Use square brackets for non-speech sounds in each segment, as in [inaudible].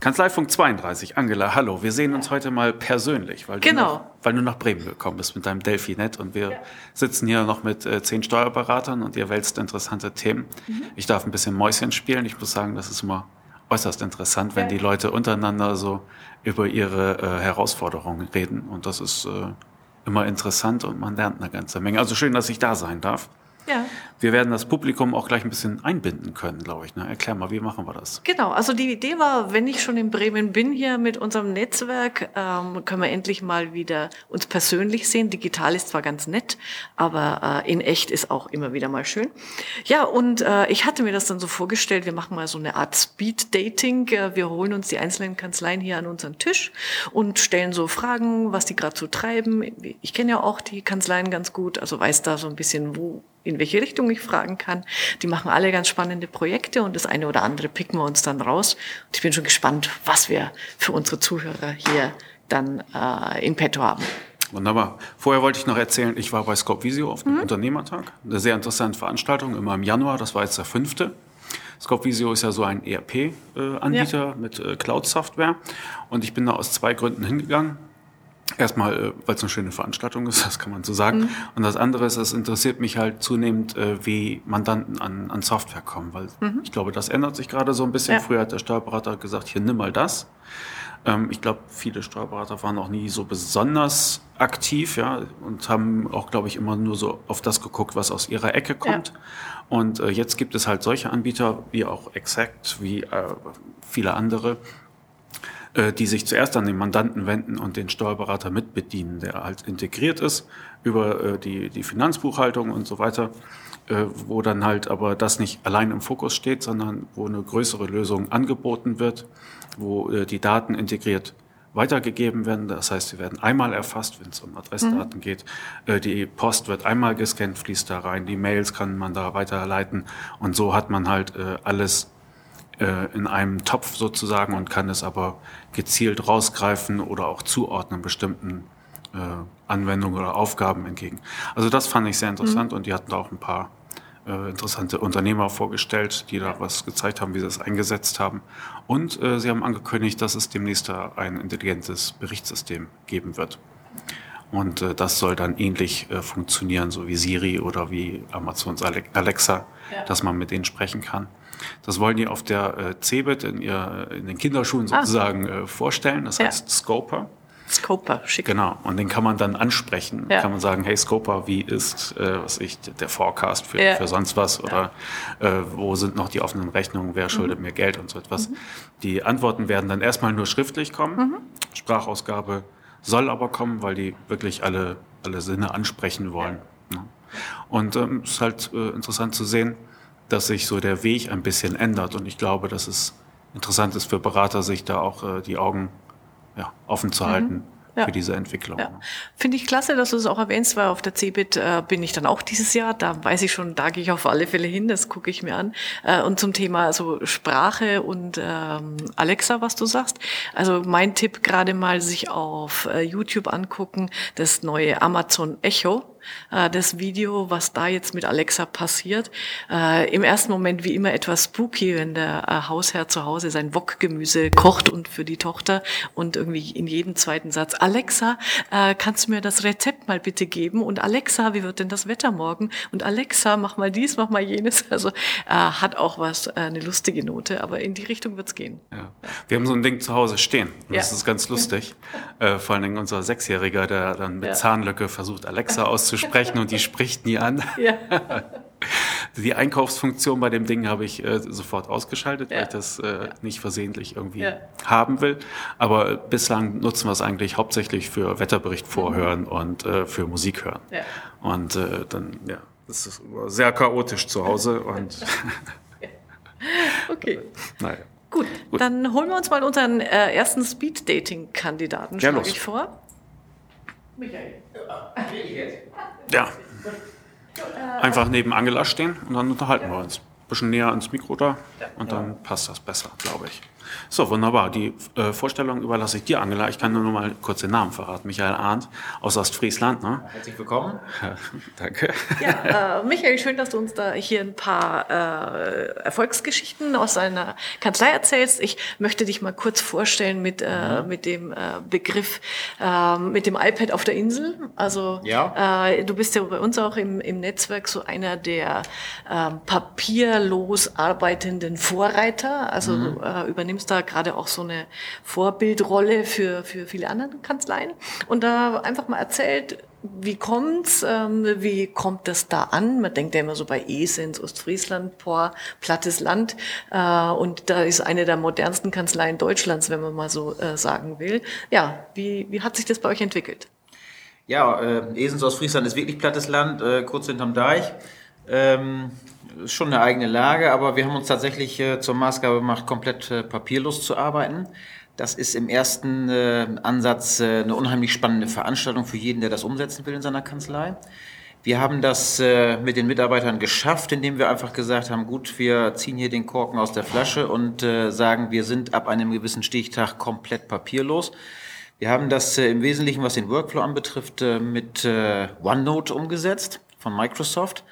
Kanzleifunk 32, Angela, hallo. Wir sehen uns heute mal persönlich, weil, Genau. du, nach, weil du nach Bremen gekommen bist mit deinem Delphinet und wir sitzen hier noch mit äh, zehn Steuerberatern und ihr wälzt interessante Themen. Ich darf ein bisschen Mäuschen spielen. Ich muss sagen, das ist immer äußerst interessant, wenn die Leute untereinander so über ihre äh, Herausforderungen reden und das ist äh, immer interessant und man lernt eine ganze Menge. Also schön, dass ich da sein darf. Ja, Wir werden das Publikum auch gleich ein bisschen einbinden können, glaube ich. Ne? Erklär mal, wie machen wir das? genau. Also die Idee war, wenn ich schon in Bremen bin hier mit unserem Netzwerk, ähm, können wir endlich mal wieder uns persönlich sehen. Digital ist zwar ganz nett, aber äh, in echt ist auch immer wieder mal schön. Ja, und äh, ich hatte mir das dann so vorgestellt, wir machen mal so eine Art Speed-Dating. Äh, wir holen uns die einzelnen Kanzleien hier an unseren Tisch und stellen so Fragen, was die gerade so treiben. Ich kenne ja auch die Kanzleien ganz gut, also weiß da so ein bisschen, wo in welche Richtung ich fragen kann. Die machen alle ganz spannende Projekte und das eine oder andere picken wir uns dann raus. Und ich bin schon gespannt, was wir für unsere Zuhörer hier dann äh, in petto haben. Wunderbar. Vorher wollte ich noch erzählen, ich war bei Scope Visio auf dem Unternehmertag. Eine sehr interessante Veranstaltung, immer im Januar, das war jetzt der fünfte. Scope Visio ist ja so ein ERP-Anbieter mit äh, Cloud-Software. Und ich bin da aus zwei Gründen hingegangen. Erstmal, äh, weil es eine schöne Veranstaltung ist, [laughs] das kann man so sagen. Und das andere ist, es interessiert mich halt zunehmend, äh, wie Mandanten an, an Software kommen, weil ich glaube, das ändert sich gerade so ein bisschen. Ja. Früher hat der Steuerberater gesagt, hier nimm mal das. Ähm, ich glaube, viele Steuerberater waren auch nie so besonders aktiv, ja, und haben auch, glaube ich, immer nur so auf das geguckt, was aus ihrer Ecke kommt. Und äh, jetzt gibt es halt solche Anbieter wie auch Exact, wie viele andere, die sich zuerst an den Mandanten wenden und den Steuerberater mitbedienen, der halt integriert ist über äh, die, die Finanzbuchhaltung und so weiter, äh, wo dann halt aber das nicht allein im Fokus steht, sondern wo eine größere Lösung angeboten wird, wo äh, die Daten integriert weitergegeben werden. Das heißt, sie werden einmal erfasst, wenn es um Adressdaten geht. Äh, Die Post wird einmal gescannt, fließt da rein. Die Mails kann man da weiterleiten. Und so hat man halt äh, alles äh, in einem Topf sozusagen und kann es aber gezielt rausgreifen oder auch zuordnen bestimmten äh, Anwendungen oder Aufgaben entgegen. Also das fand ich sehr interessant und die hatten da auch ein paar äh, interessante Unternehmer vorgestellt, die da was gezeigt haben, wie sie es eingesetzt haben. Und äh, sie haben angekündigt, dass es demnächst da ein intelligentes Berichtssystem geben wird. Und äh, das soll dann ähnlich äh, funktionieren, so wie Siri oder wie Amazons Ale- Alexa, dass man mit denen sprechen kann. Das wollen die auf der äh, CeBIT in, ihr, in den Kinderschuhen sozusagen äh, vorstellen. Das Ja. heißt Scoper. Scoper, schick. Genau. Und den kann man dann ansprechen. Ja. Kann man sagen, hey Scoper, wie ist äh, was ich, der Forecast für, Ja. für sonst was? Oder äh, wo sind noch die offenen Rechnungen? Wer schuldet mir Geld und so etwas? Die Antworten werden dann erstmal nur schriftlich kommen. Sprachausgabe soll aber kommen, weil die wirklich alle, alle Sinne ansprechen wollen. Ne? Und ähm, es ist halt äh, interessant zu sehen, dass sich so der Weg ein bisschen ändert. Und ich glaube, dass es interessant ist für Berater, sich da auch äh, die Augen ja, offen zu halten Ja. für diese Entwicklung. Ja. Finde ich klasse, dass du es auch erwähnst, weil auf der CeBIT äh, bin ich dann auch dieses Jahr. Da weiß ich schon, da gehe ich auf alle Fälle hin, das gucke ich mir an. Äh, und zum Thema also Sprache und ähm, Alexa, was du sagst. Also mein Tipp gerade mal sich auf äh, YouTube angucken, das neue Amazon Echo. Äh, das Video, was da jetzt mit Alexa passiert. Äh, Im ersten Moment wie immer etwas spooky, wenn der äh, Hausherr zu Hause sein Wokgemüse kocht und für die Tochter und irgendwie in jedem zweiten Satz, Alexa, kannst du mir das Rezept mal bitte geben? Und Alexa, wie wird denn das Wetter morgen? Und Alexa, mach mal dies, mach mal jenes. [laughs] Also hat auch was, eine lustige Note, aber in die Richtung wird's gehen. Ja. Wir haben so ein Ding zu Hause stehen. Das Ja. ist ganz lustig. Vor allen Dingen unser Sechsjähriger, der dann mit Ja. Zahnlücke versucht, Alexa [laughs] auszusprechen und die spricht nie an. [laughs] Ja. [laughs] Die Einkaufsfunktion bei dem Ding habe ich äh, sofort ausgeschaltet, weil Ja. ich das äh, nicht versehentlich irgendwie Ja. haben will. Aber äh, bislang nutzen wir es eigentlich hauptsächlich für Wetterbericht vorhören und äh, für Musik hören. Ja. Und äh, dann, ja, das ist sehr chaotisch zu Hause und [laughs] Okay. naja. Gut, dann holen wir uns mal unseren äh, ersten Speed-Dating-Kandidaten, Ja, schlage ich vor. Michael. Ja. Einfach neben Angela stehen und dann unterhalten wir uns. Bisschen näher ans Mikro da und dann passt das besser, glaube ich. So, wunderbar. Die äh, Vorstellung überlasse ich dir, Angela. Ich kann nur noch mal kurz den Namen verraten. Michael Arndt aus Ostfriesland. Ne? Herzlich willkommen. Ja, danke. Ja, äh, Michael, schön, dass du uns da hier ein paar äh, Erfolgsgeschichten aus deiner Kanzlei erzählst. Ich möchte dich mal kurz vorstellen mit, äh, mhm. mit dem äh, Begriff, äh, mit dem iPad auf der Insel. Also ja. äh, du bist ja bei uns auch im, im Netzwerk so einer der äh, papierlos arbeitenden Vorreiter. Also mhm. du äh, übernimmst da gerade auch so eine Vorbildrolle für, für viele andere Kanzleien. Und da einfach mal erzählt, wie kommt's? Ähm, wie kommt das da an? Man denkt ja immer so bei Esens, Ostfriesland, Por, plattes Land. Äh, und da ist eine der modernsten Kanzleien Deutschlands, wenn man mal so äh, sagen will. Ja, wie, wie hat sich das bei euch entwickelt? Ja, äh, Esens, Ostfriesland ist wirklich plattes Land, äh, kurz hinterm Deich. Ähm, ist schon eine eigene Lage, aber wir haben uns tatsächlich äh, zur Maßgabe gemacht, komplett äh, papierlos zu arbeiten. Das ist im ersten äh, Ansatz äh, eine unheimlich spannende Veranstaltung für jeden, der das umsetzen will in seiner Kanzlei. Wir haben das äh, mit den Mitarbeitern geschafft, indem wir einfach gesagt haben, gut, wir ziehen hier den Korken aus der Flasche und äh, sagen, wir sind ab einem gewissen Stichtag komplett papierlos. Wir haben das im Wesentlichen, was den Workflow anbetrifft, mit OneNote umgesetzt von Microsoft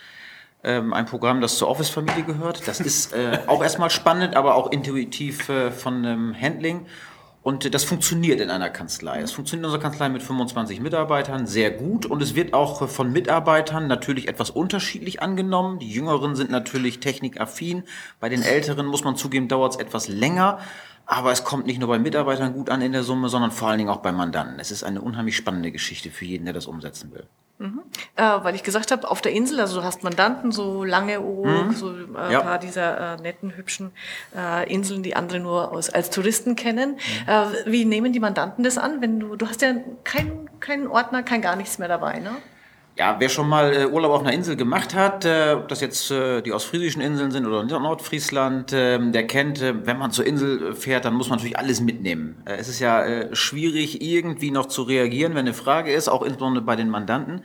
ähm, ein Programm, das zur Office-Familie gehört. Das ist äh, [laughs] auch erstmal spannend, aber auch intuitiv äh, von ähm, Handling. Und das funktioniert in einer Kanzlei. Es funktioniert in unserer Kanzlei mit 25 Mitarbeitern sehr gut und es wird auch von Mitarbeitern natürlich etwas unterschiedlich angenommen. Die Jüngeren sind natürlich technikaffin. Bei den Älteren muss man zugeben, dauert es etwas länger. Aber es kommt nicht nur bei Mitarbeitern gut an in der Summe, sondern vor allen Dingen auch bei Mandanten. Es ist eine unheimlich spannende Geschichte für jeden, der das umsetzen will. Mhm. Äh, weil ich gesagt habe, auf der Insel, also du hast Mandanten, so lange mhm. so äh, ein ja. paar dieser äh, netten, hübschen äh, Inseln, die andere nur aus, als Touristen kennen. Mhm. Äh, wie nehmen die Mandanten das an, wenn du, du hast ja keinen kein Ordner, kein gar nichts mehr dabei, ne? Ja, wer schon mal äh, Urlaub auf einer Insel gemacht hat, äh, ob das jetzt äh, die ostfriesischen Inseln sind oder Nordfriesland, ähm, der kennt, wenn man zur Insel fährt, dann muss man natürlich alles mitnehmen. Es ist ja schwierig, irgendwie noch zu reagieren, wenn eine Frage ist, auch insbesondere bei den Mandanten.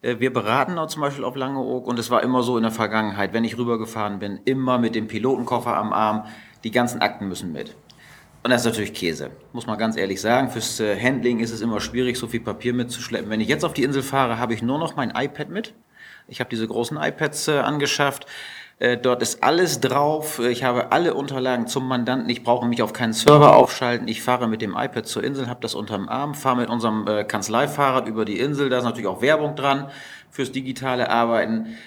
Wir beraten auch zum Beispiel auf Langeoog und es war immer so in der Vergangenheit, wenn ich rübergefahren bin, immer mit dem Pilotenkoffer am Arm, die ganzen Akten müssen mit. Und das ist natürlich Käse, muss man ganz ehrlich sagen. Fürs äh, Handling ist es immer schwierig, so viel Papier mitzuschleppen. Wenn ich jetzt auf die Insel fahre, habe ich nur noch mein iPad mit. Ich habe diese großen iPads äh, angeschafft. Äh, dort ist alles drauf. Ich habe alle Unterlagen zum Mandanten. Ich brauche mich auf keinen Server aufschalten. Ich fahre mit dem iPad zur Insel, habe das unterm Arm, fahre mit unserem Kanzleifahrrad über die Insel. Da ist natürlich auch Werbung dran fürs digitale Arbeiten.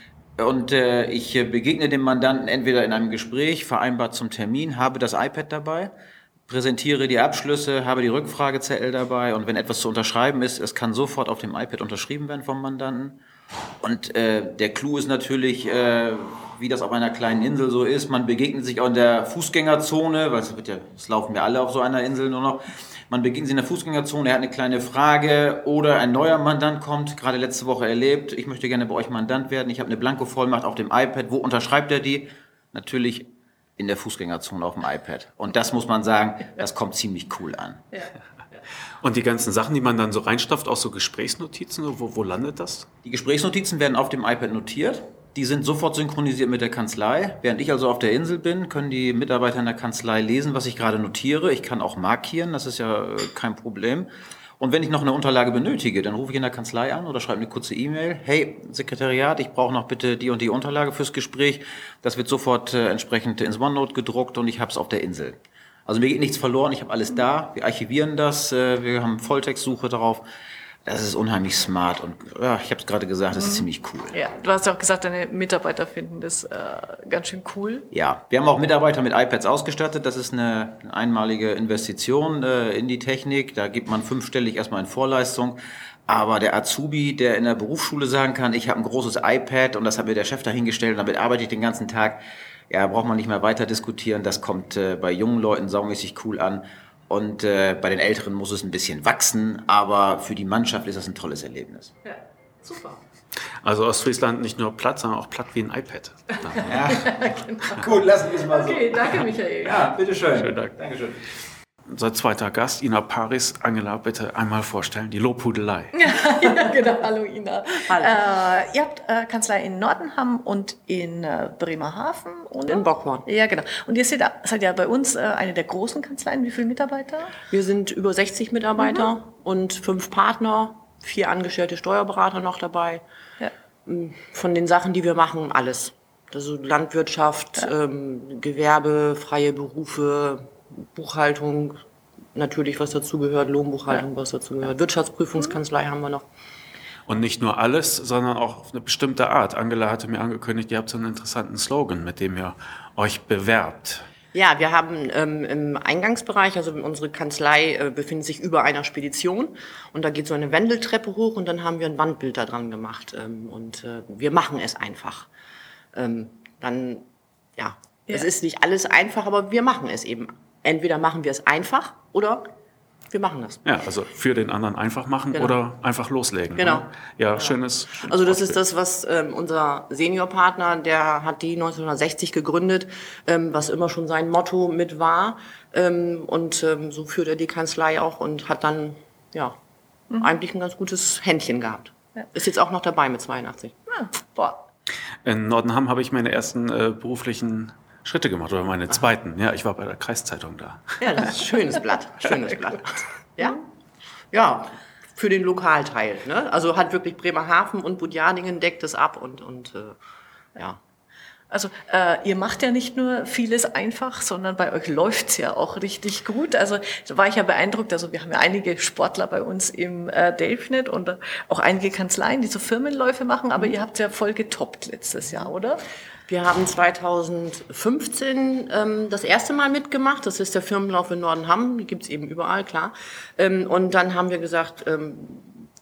Und ich begegne dem Mandanten entweder in einem Gespräch, vereinbart zum Termin, habe das iPad dabei präsentiere die Abschlüsse, habe die Rückfragezettel dabei und wenn etwas zu unterschreiben ist, es kann sofort auf dem iPad unterschrieben werden vom Mandanten. Und äh, der Clou ist natürlich, äh, wie das auf einer kleinen Insel so ist, man begegnet sich auch in der Fußgängerzone, weil es wird ja, es laufen ja alle auf so einer Insel nur noch. Man begegnet sich in der Fußgängerzone, er hat eine kleine Frage oder ein neuer Mandant kommt, gerade letzte Woche erlebt, ich möchte gerne bei euch Mandant werden, ich habe eine Blanko-Vollmacht auf dem iPad, wo unterschreibt er die? Natürlich in der Fußgängerzone auf dem iPad. Und das muss man sagen, das kommt ziemlich cool an. Ja. Und die ganzen Sachen, die man dann so reinstopft, auch so Gesprächsnotizen, wo, wo landet das? Die Gesprächsnotizen werden auf dem iPad notiert. Die sind sofort synchronisiert mit der Kanzlei. Während ich also auf der Insel bin, können die Mitarbeiter in der Kanzlei lesen, was ich gerade notiere. Ich kann auch markieren, das ist ja äh, kein Problem. Und wenn ich noch eine Unterlage benötige, dann rufe ich in der Kanzlei an oder schreibe eine kurze E-Mail. Hey, Sekretariat, ich brauche noch bitte die und die Unterlage fürs Gespräch. Das wird sofort äh, entsprechend ins OneNote gedruckt und ich habe es auf der Insel. Also mir geht nichts verloren, ich habe alles da. Wir archivieren das, äh, wir haben Volltextsuche darauf. Das ist unheimlich smart und ja, ich habe es gerade gesagt, das ist mhm. ziemlich cool. Ja, du hast ja auch gesagt, deine Mitarbeiter finden das äh, ganz schön cool. Ja, wir haben auch Mitarbeiter mit iPads ausgestattet. Das ist eine einmalige Investition äh, in die Technik. Da gibt man fünfstellig erstmal in Vorleistung. Aber der Azubi, der in der Berufsschule sagen kann, ich habe ein großes iPad und das hat mir der Chef dahingestellt und damit arbeite ich den ganzen Tag, ja, braucht man nicht mehr weiter diskutieren. Das kommt äh, bei jungen Leuten saumäßig cool an. Und äh, bei den Älteren muss es ein bisschen wachsen, aber für die Mannschaft ist das ein tolles Erlebnis. Ja, super. Also Ostfriesland nicht nur platt, sondern auch platt wie ein iPad. ja, [laughs] genau. Gut, lassen wir es mal so. Okay, danke Michael. Ja, bitteschön. Schönen Dank. Dankeschön. Unser zweiter Gast, Ina Paris. Angela, bitte einmal vorstellen, die Lobhudelei. [laughs] ja, genau. Hallo Ina. Hallo. Äh, ihr habt äh, Kanzlei in Nordenham und in äh, Bremerhaven. Und in Bockhorn. Ja, genau. Und ihr seid, seid ja bei uns äh, eine der großen Kanzleien. Wie viele Mitarbeiter? Wir sind über 60 Mitarbeiter mhm. und fünf Partner, vier angestellte Steuerberater noch dabei. Ja. Mm, von den Sachen, die wir machen, alles. Also Landwirtschaft, ja. ähm, Gewerbe, freie Berufe, Buchhaltung, natürlich was dazugehört, Lohnbuchhaltung, was dazugehört, Wirtschaftsprüfungskanzlei haben wir noch. Und nicht nur alles, sondern auch auf eine bestimmte Art. Angela hatte mir angekündigt, ihr habt so einen interessanten Slogan, mit dem ihr euch bewerbt. Ja, wir haben ähm, im Eingangsbereich, also unsere Kanzlei äh, befindet sich über einer Spedition und da geht so eine Wendeltreppe hoch und dann haben wir ein Wandbild da dran gemacht ähm, und äh, wir machen es einfach. Ähm, dann, ja, ja, es ist nicht alles einfach, aber wir machen es eben entweder machen wir es einfach oder wir machen das. Ja, also für den anderen einfach machen genau. oder einfach loslegen. Genau. Ne? Ja, genau. schönes. Also das ist das, was ähm, unser Seniorpartner, der hat die 1960 gegründet, ähm, was immer schon sein Motto mit war. Ähm, und ähm, so führt er die Kanzlei auch und hat dann ja mhm. eigentlich ein ganz gutes Händchen gehabt. Ja. Ist jetzt auch noch dabei mit 82. Ja. Boah. In Nordenham habe ich meine ersten äh, beruflichen Schritte gemacht oder meine zweiten. Ja, ich war bei der Kreiszeitung da. Ja, das ist ein schönes Blatt. [laughs] Schönes Blatt. Ja? Ja, für den Lokalteil. Ne? Also hat wirklich Bremerhaven und Budjadingen deckt es ab und, und äh, ja. Also äh, ihr macht ja nicht nur vieles einfach, sondern bei euch läuft's ja auch richtig gut. Also da war ich ja beeindruckt. Also wir haben ja einige Sportler bei uns im äh, Delfnet und auch einige Kanzleien, die so Firmenläufe machen, aber mhm. ihr habt ja voll getoppt letztes Jahr, oder? Wir haben 2015 ähm, das erste Mal mitgemacht. Das ist der Firmenlauf in Nordenham. Die gibt's eben überall, klar. Ähm, und dann haben wir gesagt, ähm,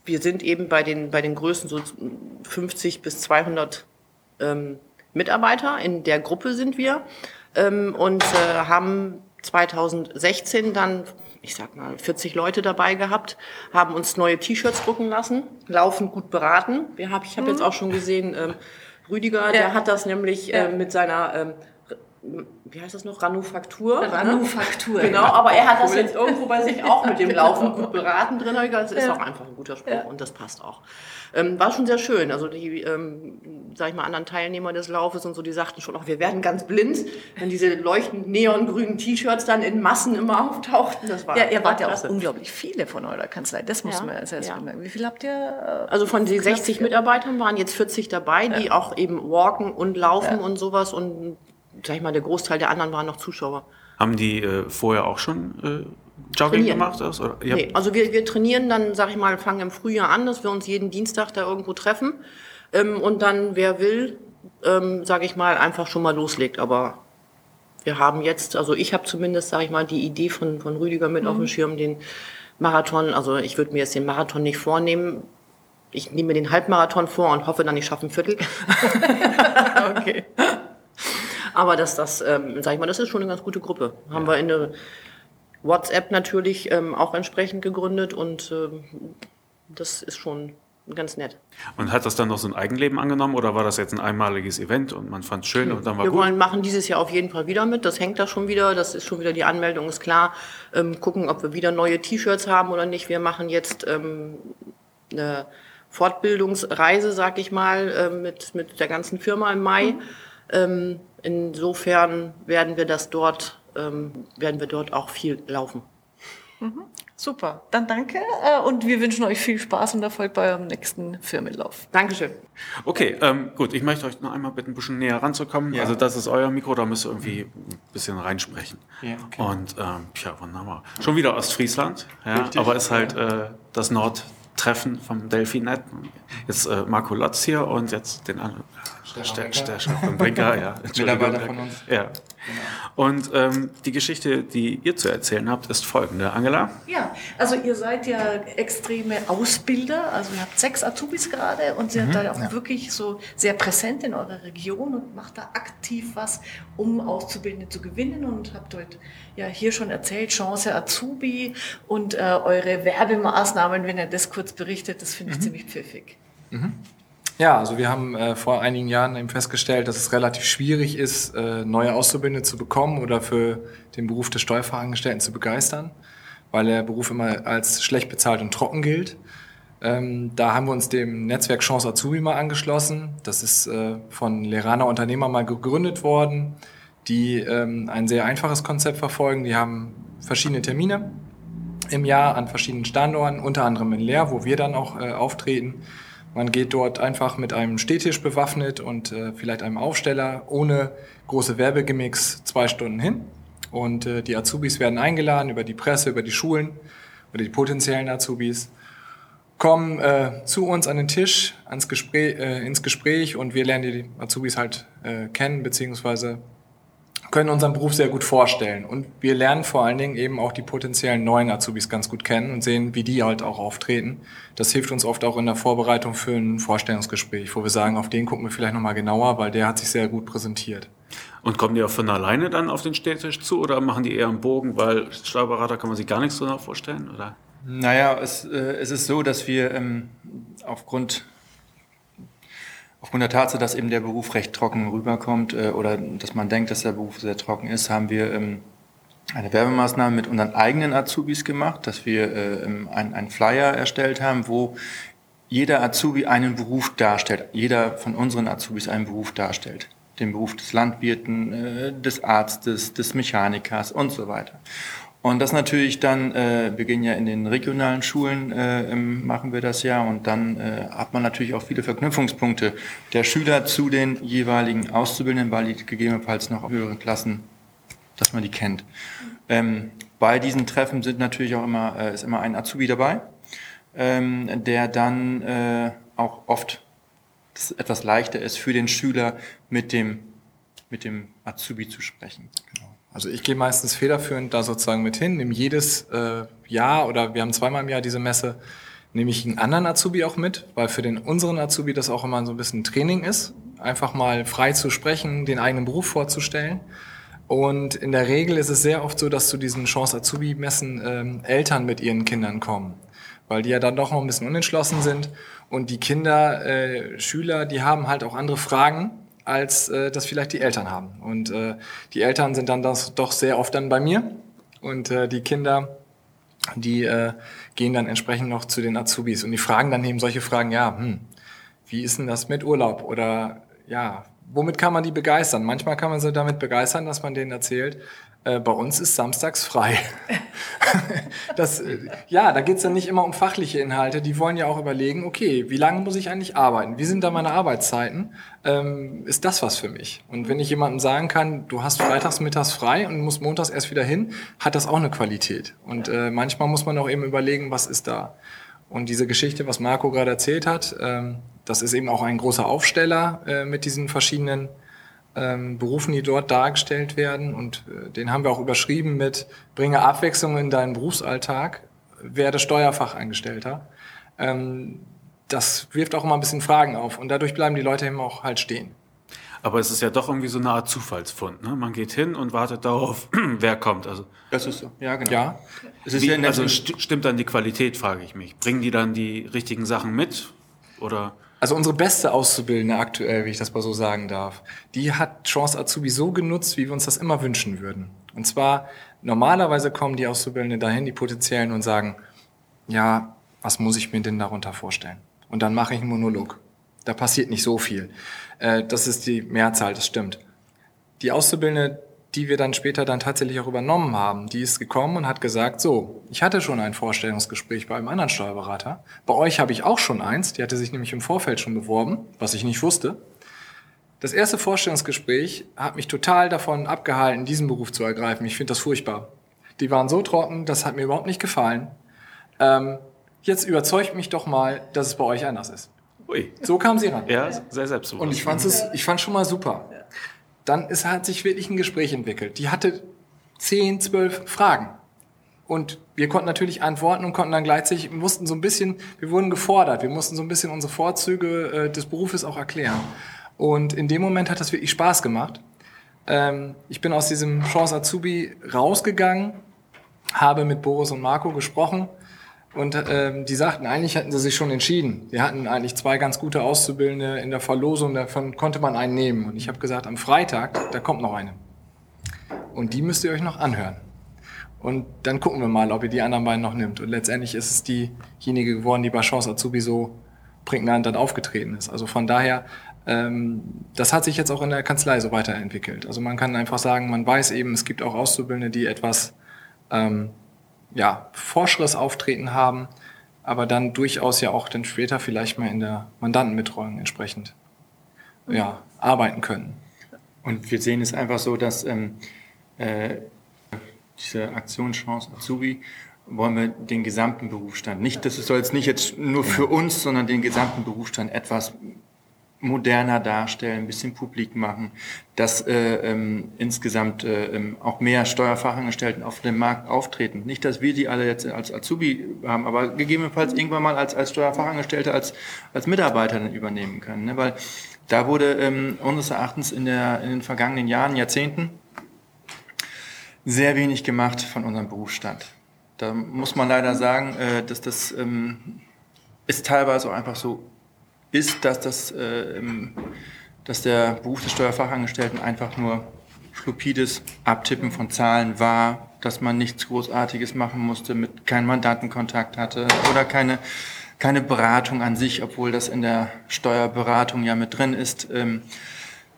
wir sind eben bei den, bei den Größen so 50 bis 200 ähm, Mitarbeiter. In der Gruppe sind wir. Ähm, und äh, haben 2016 dann ich sag mal, 40 Leute dabei gehabt, haben uns neue T-Shirts drucken lassen, laufen gut beraten. Wir hab, ich habe jetzt mhm. auch schon gesehen, ähm, Rüdiger, ja. der hat das nämlich ja. äh, mit seiner ähm, wie heißt das noch, Ranufaktur. Ranufaktur. Genau, aber er hat das jetzt irgendwo bei sich auch mit dem [laughs] Laufen gut beraten drin. Das ist auch einfach ein guter Spruch ja. und das passt auch. Ähm, war schon sehr schön. Also die, ähm, sag ich mal, anderen Teilnehmer des Laufes und so, die sagten schon, auch wir werden ganz blind, wenn diese leuchtend neongrünen T-Shirts dann in Massen immer auftauchten. Das war ja, ihr wart ja auch unglaublich viele von eurer Kanzlei. Das muss ja. man erst ja. bemerken. Wie viel habt ihr? Äh, also von den 60 Mitarbeitern waren jetzt 40 dabei, die auch eben walken und laufen und sowas und sag ich mal, der Großteil der anderen waren noch Zuschauer. Haben die äh, vorher auch schon äh, Jogging trainieren. gemacht? Das, oder? Nee, also wir, wir trainieren dann, sag ich mal, fangen im Frühjahr an, dass wir uns jeden Dienstag da irgendwo treffen ähm, und dann, wer will, ähm, sage ich mal, einfach schon mal loslegt. Aber wir haben jetzt, also ich habe zumindest, sage ich mal, die Idee von, von Rüdiger mit mhm. auf dem Schirm, den Marathon, also ich würde mir jetzt den Marathon nicht vornehmen. Ich nehme mir den Halbmarathon vor und hoffe dann, ich schaffe ein Viertel. [laughs] [laughs] okay. Aber das, das, ähm, sag ich mal, das ist schon eine ganz gute Gruppe. Haben ja. wir in der WhatsApp natürlich ähm, auch entsprechend gegründet und ähm, das ist schon ganz nett. Und hat das dann noch so ein Eigenleben angenommen oder war das jetzt ein einmaliges Event und man fand es schön und dann war wir gut? Wir wollen machen dieses Jahr auf jeden Fall wieder mit. Das hängt da schon wieder. Das ist schon wieder die Anmeldung ist klar. Ähm, gucken, ob wir wieder neue T-Shirts haben oder nicht. Wir machen jetzt ähm, eine Fortbildungsreise, sag ich mal, äh, mit mit der ganzen Firma im Mai. Mhm. Ähm, Insofern werden wir das dort, ähm, werden wir dort auch viel laufen. Mhm. Super, dann danke äh, und wir wünschen euch viel Spaß und Erfolg bei eurem nächsten Firmenlauf. Dankeschön. Okay, ähm, gut, ich möchte euch noch einmal bitten, ein bisschen näher ranzukommen. Ja. Also das ist euer Mikro, da müsst ihr irgendwie ein bisschen reinsprechen. Ja, okay. Und ähm, ja, wunderbar. Schon wieder Ostfriesland, ja, Richtig, aber ist halt äh, das Nordtreffen vom Delfinet. Jetzt äh, Marco Lotz hier und jetzt den anderen. Der, der, Stefan Brinker, ja. [laughs] Mitarbeiter von uns. Ja. Genau. Und ähm, die Geschichte, die ihr zu erzählen habt, ist folgende. Angela? Ja, also ihr seid ja extreme Ausbilder. Also ihr habt sechs Azubis gerade und seid mhm, da auch ja. wirklich so sehr präsent in eurer Region und macht da aktiv was, um Auszubildende zu gewinnen und habt heute ja hier schon erzählt, Chance Azubi und äh, eure Werbemaßnahmen, wenn ihr das kurz berichtet, das finde ich mhm. ziemlich pfiffig. Mhm. Ja, also wir haben äh, vor einigen Jahren eben festgestellt, dass es relativ schwierig ist, äh, neue Auszubildende zu bekommen oder für den Beruf des Steuerfachangestellten zu begeistern, weil der Beruf immer als schlecht bezahlt und trocken gilt. Ähm, da haben wir uns dem Netzwerk Chance Azubi mal angeschlossen. Das ist äh, von Lerana Unternehmer mal gegründet worden, die ähm, ein sehr einfaches Konzept verfolgen. Die haben verschiedene Termine im Jahr an verschiedenen Standorten, unter anderem in Leer, wo wir dann auch äh, auftreten. Man geht dort einfach mit einem Stehtisch bewaffnet und äh, vielleicht einem Aufsteller ohne große Werbegimmicks zwei Stunden hin. Und äh, die Azubis werden eingeladen über die Presse, über die Schulen oder die potenziellen Azubis, kommen äh, zu uns an den Tisch, ans Gespräch, äh, ins Gespräch und wir lernen die Azubis halt äh, kennen, beziehungsweise können unseren Beruf sehr gut vorstellen. Und wir lernen vor allen Dingen eben auch die potenziellen neuen Azubis ganz gut kennen und sehen, wie die halt auch auftreten. Das hilft uns oft auch in der Vorbereitung für ein Vorstellungsgespräch, wo wir sagen, auf den gucken wir vielleicht nochmal genauer, weil der hat sich sehr gut präsentiert. Und kommen die auch von alleine dann auf den Städtisch zu oder machen die eher einen Bogen, weil Steuerberater kann man sich gar nichts so vorstellen? Oder? Naja, es, äh, es ist so, dass wir ähm, aufgrund Aufgrund der Tatsache, dass eben der Beruf recht trocken rüberkommt äh, oder dass man denkt, dass der Beruf sehr trocken ist, haben wir ähm, eine Werbemaßnahme mit unseren eigenen Azubis gemacht, dass wir äh, einen, einen Flyer erstellt haben, wo jeder Azubi einen Beruf darstellt, jeder von unseren Azubis einen Beruf darstellt. Den Beruf des Landwirten, äh, des Arztes, des Mechanikers und so weiter. Und das natürlich dann, äh, wir gehen ja in den regionalen Schulen, äh, machen wir das ja, und dann äh, hat man natürlich auch viele Verknüpfungspunkte der Schüler zu den jeweiligen Auszubildenden, weil die gegebenenfalls noch höhere Klassen, dass man die kennt. Ähm, bei diesen Treffen sind natürlich auch immer, äh, ist immer ein Azubi dabei, ähm, der dann äh, auch oft etwas leichter ist für den Schüler mit dem, mit dem Azubi zu sprechen. Genau. Also ich gehe meistens federführend da sozusagen mit hin, nehme jedes äh, Jahr oder wir haben zweimal im Jahr diese Messe, nehme ich einen anderen Azubi auch mit, weil für den unseren Azubi das auch immer so ein bisschen Training ist, einfach mal frei zu sprechen, den eigenen Beruf vorzustellen. Und in der Regel ist es sehr oft so, dass zu diesen Chance Azubi-Messen ähm, Eltern mit ihren Kindern kommen, weil die ja dann doch noch ein bisschen unentschlossen sind und die Kinder, äh, Schüler, die haben halt auch andere Fragen als äh, das vielleicht die Eltern haben. Und äh, die Eltern sind dann das doch sehr oft dann bei mir. Und äh, die Kinder, die äh, gehen dann entsprechend noch zu den Azubis. Und die fragen dann eben solche Fragen, ja, hm, wie ist denn das mit Urlaub? Oder ja, womit kann man die begeistern? Manchmal kann man sie damit begeistern, dass man denen erzählt, äh, bei uns ist samstags frei. [laughs] das, äh, ja, da geht's dann nicht immer um fachliche Inhalte. Die wollen ja auch überlegen, okay, wie lange muss ich eigentlich arbeiten? Wie sind da meine Arbeitszeiten? Ähm, ist das was für mich? Und wenn ich jemandem sagen kann, du hast freitags, mittags frei und musst montags erst wieder hin, hat das auch eine Qualität. Und äh, manchmal muss man auch eben überlegen, was ist da? Und diese Geschichte, was Marco gerade erzählt hat, ähm, das ist eben auch ein großer Aufsteller äh, mit diesen verschiedenen ähm, Berufen, die dort dargestellt werden. Und äh, den haben wir auch überschrieben mit Bringe Abwechslung in deinen Berufsalltag, werde Steuerfachangestellter. Ähm, das wirft auch immer ein bisschen Fragen auf und dadurch bleiben die Leute eben auch halt stehen. Aber es ist ja doch irgendwie so eine Art Zufallsfund. Ne? Man geht hin und wartet darauf, [clears throat] wer kommt. Also das ist so. Ja, genau. Ja. Es ist Wie, also st stimmt dann die Qualität, frage ich mich. Bringen die dann die richtigen Sachen mit oder? Also unsere beste Auszubildende aktuell, wie ich das mal so sagen darf, die hat Chance Azubi so genutzt, wie wir uns das immer wünschen würden. Und zwar, normalerweise kommen die Auszubildenden dahin, die potenziellen, und sagen, ja, was muss ich mir denn darunter vorstellen? Und dann mache ich einen Monolog. Da passiert nicht so viel. Äh, das ist die Mehrzahl, das stimmt. Die Auszubildende, die wir dann später dann tatsächlich auch übernommen haben, die ist gekommen und hat gesagt, so, ich hatte schon ein Vorstellungsgespräch bei einem anderen Steuerberater. Bei euch habe ich auch schon eins. Die hatte sich nämlich im Vorfeld schon beworben, was ich nicht wusste. Das erste Vorstellungsgespräch hat mich total davon abgehalten, diesen Beruf zu ergreifen. Ich finde das furchtbar. Die waren so trocken, das hat mir überhaupt nicht gefallen. Ähm, jetzt überzeugt mich doch mal, dass es bei euch anders ist. Ui. So kam sie ran. Ja, sehr selbstbewusst. Und ich fand es, ich fand schon mal super dann ist, hat sich wirklich ein Gespräch entwickelt. Die hatte zehn, zwölf Fragen. Und wir konnten natürlich antworten und konnten dann gleichzeitig, mussten so ein bisschen, wir wurden gefordert, wir mussten so ein bisschen unsere Vorzüge äh, des Berufes auch erklären. Und in dem Moment hat das wirklich Spaß gemacht. Ähm, ich bin aus diesem Chance Azubi rausgegangen, habe mit Boris und Marco gesprochen Und ähm, die sagten, eigentlich hätten sie sich schon entschieden. Sie hatten eigentlich zwei ganz gute Auszubildende in der Verlosung, davon konnte man einen nehmen. Und ich habe gesagt, am Freitag, da kommt noch eine. Und die müsst ihr euch noch anhören. Und dann gucken wir mal, ob ihr die anderen beiden noch nimmt. Und letztendlich ist es diejenige geworden, die bei Chance Azubi so prägnant dann aufgetreten ist. Also von daher, ähm, das hat sich jetzt auch in der Kanzlei so weiterentwickelt. Also man kann einfach sagen, man weiß eben, es gibt auch Auszubildende, die etwas ähm, ja, forscheres Auftreten haben, aber dann durchaus ja auch dann später vielleicht mal in der Mandantenbetreuung entsprechend ja, arbeiten können. Und wir sehen es einfach so, dass ähm, äh, diese Aktionschance Azubi wollen wir den gesamten Berufsstand, nicht, das soll jetzt nicht jetzt nur für uns, sondern den gesamten Berufsstand etwas moderner darstellen, ein bisschen publik machen, dass äh, ähm, insgesamt äh, ähm, auch mehr Steuerfachangestellten auf dem Markt auftreten. Nicht, dass wir die alle jetzt als Azubi haben, aber gegebenenfalls irgendwann mal als, als Steuerfachangestellte, als, als Mitarbeiter dann übernehmen können. Ne? Weil da wurde ähm, unseres Erachtens in, der, in den vergangenen Jahren, Jahrzehnten sehr wenig gemacht von unserem Berufsstand. Da muss man leider sagen, äh, dass das ähm, ist teilweise auch einfach so ist, dass, das, äh, dass der Beruf des Steuerfachangestellten einfach nur stupides Abtippen von Zahlen war, dass man nichts Großartiges machen musste, mit keinen Mandantenkontakt hatte oder keine, keine Beratung an sich, obwohl das in der Steuerberatung ja mit drin ist. Ähm,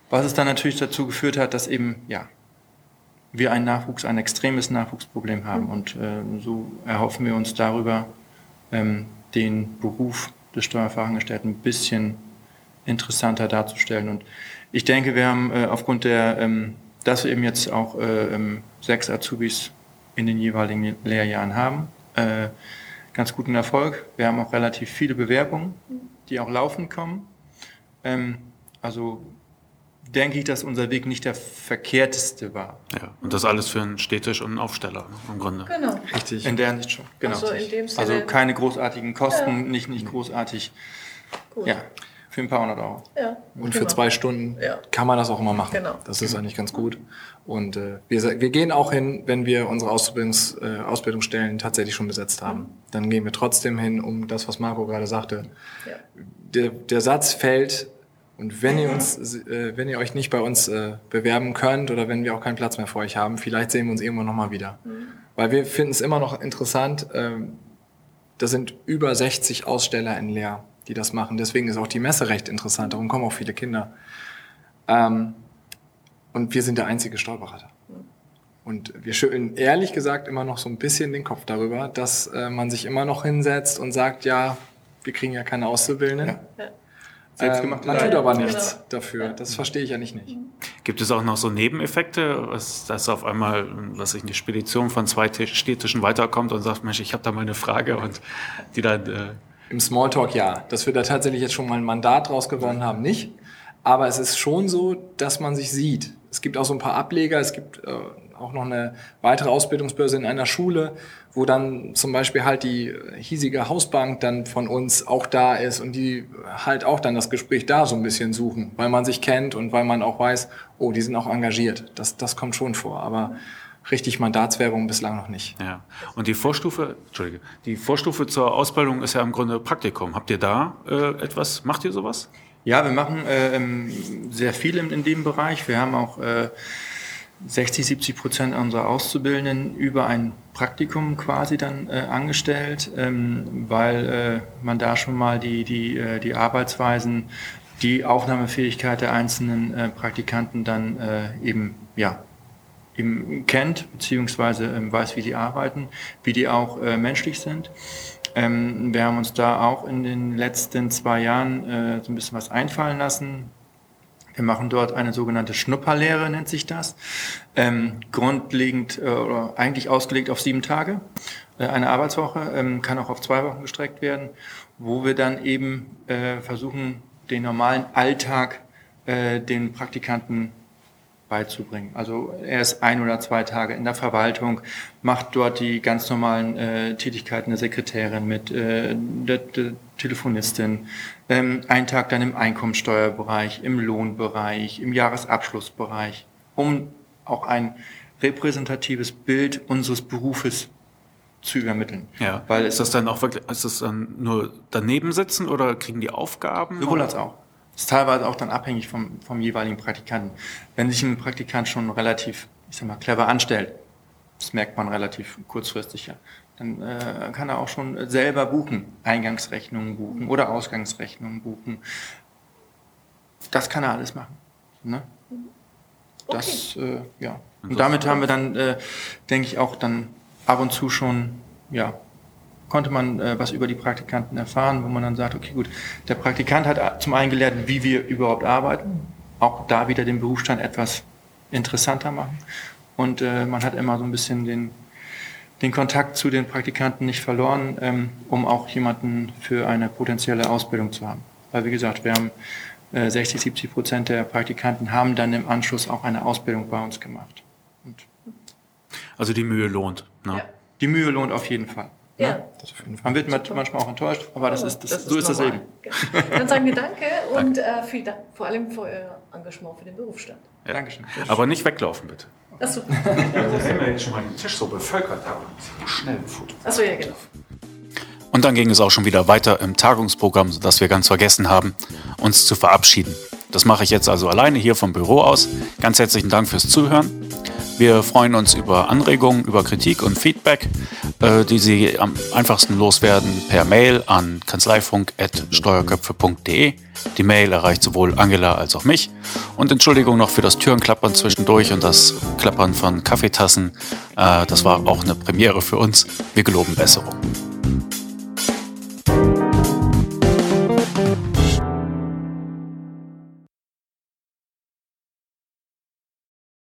was es dann natürlich dazu geführt hat, dass eben, ja, wir ein Nachwuchs, ein extremes Nachwuchsproblem haben. Und äh, so erhoffen wir uns darüber, ähm, den Beruf des Steuerfachangestellten ein bisschen interessanter darzustellen. Und ich denke, wir haben äh, aufgrund der, ähm, dass wir eben jetzt auch äh, ähm, sechs Azubis in den jeweiligen Lehrjahren haben, äh, ganz guten Erfolg. Wir haben auch relativ viele Bewerbungen, die auch laufend kommen. Ähm, also denke ich, dass unser Weg nicht der verkehrteste war. Ja, und das alles für einen Städtisch und einen Aufsteller ne, im Grunde. Genau. Richtig. In der Hinsicht schon. Genau. Also in dem Sinne- also keine großartigen Kosten, Ja. nicht, nicht großartig. Gut. Ja, für ein paar hundert Euro. Ja. Und für zwei Stunden Ja. kann man das auch immer machen. Genau. Das ist eigentlich ganz gut. Und äh, wir, wir gehen auch hin, wenn wir unsere Ausbildungs, äh, Ausbildungsstellen tatsächlich schon besetzt haben. Dann gehen wir trotzdem hin, um das, was Marco gerade sagte. Ja. Der, der Satz fällt, und wenn ihr uns, äh, wenn ihr euch nicht bei uns äh, bewerben könnt oder wenn wir auch keinen Platz mehr für euch haben, vielleicht sehen wir uns irgendwann nochmal wieder. Weil wir finden es immer noch interessant. Ähm, da sind über 60 Aussteller in Leer, die das machen. Deswegen ist auch die Messe recht interessant. Darum kommen auch viele Kinder. Ähm, und wir sind der einzige Steuerberater. Und wir schütteln ehrlich gesagt immer noch so ein bisschen den Kopf darüber, dass äh, man sich immer noch hinsetzt und sagt, ja, wir kriegen ja keine Auszubildenden. Ja. Selbstgemachte Ähm, man tut aber nichts dafür. Das verstehe ich ja nicht nicht. Gibt es auch noch so Nebeneffekte, dass, dass auf einmal, was ich, eine Spedition von zwei Städtischen weiterkommt und sagt, Mensch, ich habe da mal eine Frage und die dann, äh, Im Smalltalk ja. Dass wir da tatsächlich jetzt schon mal ein Mandat draus gewonnen haben, nicht. Aber es ist schon so, dass man sich sieht. Es gibt auch so ein paar Ableger. Es gibt äh, auch noch eine weitere Ausbildungsbörse in einer Schule, wo dann zum Beispiel halt die hiesige Hausbank dann von uns auch da ist und die halt auch dann das Gespräch da so ein bisschen suchen, weil man sich kennt und weil man auch weiß, oh, die sind auch engagiert. Das, das kommt schon vor. Aber richtig Mandatswerbung bislang noch nicht. ja. Und die Vorstufe, Entschuldige, die Vorstufe zur Ausbildung ist ja im Grunde Praktikum. Habt ihr da äh, etwas, macht ihr sowas? Ja, wir machen äh, ähm, sehr viel in, in dem Bereich. Wir haben auch äh, 60, 70 Prozent unserer Auszubildenden über ein Praktikum quasi dann äh, angestellt, ähm, weil äh, man da schon mal die, die, äh, die Arbeitsweisen, die Aufnahmefähigkeit der einzelnen äh, Praktikanten dann äh, eben, ja, eben kennt, beziehungsweise ähm, weiß, wie die arbeiten, wie die auch äh, menschlich sind. Ähm, wir haben uns da auch in den letzten zwei Jahren so ein bisschen was einfallen lassen. Wir machen dort eine sogenannte Schnupperlehre, nennt sich das. Ähm, grundlegend äh, oder eigentlich ausgelegt auf sieben Tage. Äh, eine Arbeitswoche ähm, kann auch auf zwei Wochen gestreckt werden, wo wir dann eben äh, versuchen, den normalen Alltag äh, den Praktikanten beizubringen. Also er ist ein oder zwei Tage in der Verwaltung, macht dort die ganz normalen äh, Tätigkeiten der Sekretärin mit, äh, Telefonistin, ähm, einen Tag dann im Einkommensteuerbereich, im Lohnbereich, im Jahresabschlussbereich, um auch ein repräsentatives Bild unseres Berufes zu übermitteln. Ja. Weil ist das dann auch wirklich, ist das dann nur daneben sitzen oder kriegen die Aufgaben? Sowohl als auch. Ist teilweise auch dann abhängig vom, vom jeweiligen Praktikanten. Wenn sich ein Praktikant schon relativ, ich sag mal, clever anstellt, das merkt man relativ kurzfristig ja, dann äh, kann er auch schon selber buchen, Eingangsrechnungen buchen oder Ausgangsrechnungen buchen. Das kann er alles machen. Ne? Das, äh, ja. Und damit haben wir dann, äh, denke ich, auch dann ab und zu schon, ja, konnte man äh, was über die Praktikanten erfahren, wo man dann sagt, okay, gut, der Praktikant hat zum einen gelernt, wie wir überhaupt arbeiten, auch da wieder den Berufsstand etwas interessanter machen. Und äh, man hat immer so ein bisschen den, den Kontakt zu den Praktikanten nicht verloren, ähm, um auch jemanden für eine potenzielle Ausbildung zu haben. Weil, wie gesagt, wir haben äh, 60, 70 Prozent der Praktikanten haben dann im Anschluss auch eine Ausbildung bei uns gemacht. Und Also die Mühe lohnt. Ne? Ja. die Mühe lohnt auf jeden Fall. Ja. Ne? Man wird mat- manchmal auch enttäuscht, aber das ist, das, so ist das normal. Leben. Genau. Dann sagen wir Danke [laughs] und äh, vielen Dank vor allem für euer Engagement für den Berufsstand. Dankeschön. Aber nicht weglaufen, bitte. Achso, Wenn wir jetzt schon mal den Tisch so bevölkert haben, schnell ein Foto. Achso ja, genau. Und dann ging es auch schon wieder weiter im Tagungsprogramm, sodass wir ganz vergessen haben, uns zu verabschieden. Das mache ich jetzt also alleine hier vom Büro aus. Ganz herzlichen Dank fürs Zuhören. Wir freuen uns über Anregungen, über Kritik und Feedback, äh, die Sie am einfachsten loswerden per Mail an kanzleifunk.steuerköpfe.de. Die Mail erreicht sowohl Angela als auch mich. Und Entschuldigung noch für das Türenklappern zwischendurch und das Klappern von Kaffeetassen. Äh, das war auch eine Premiere für uns. Wir geloben Besserung.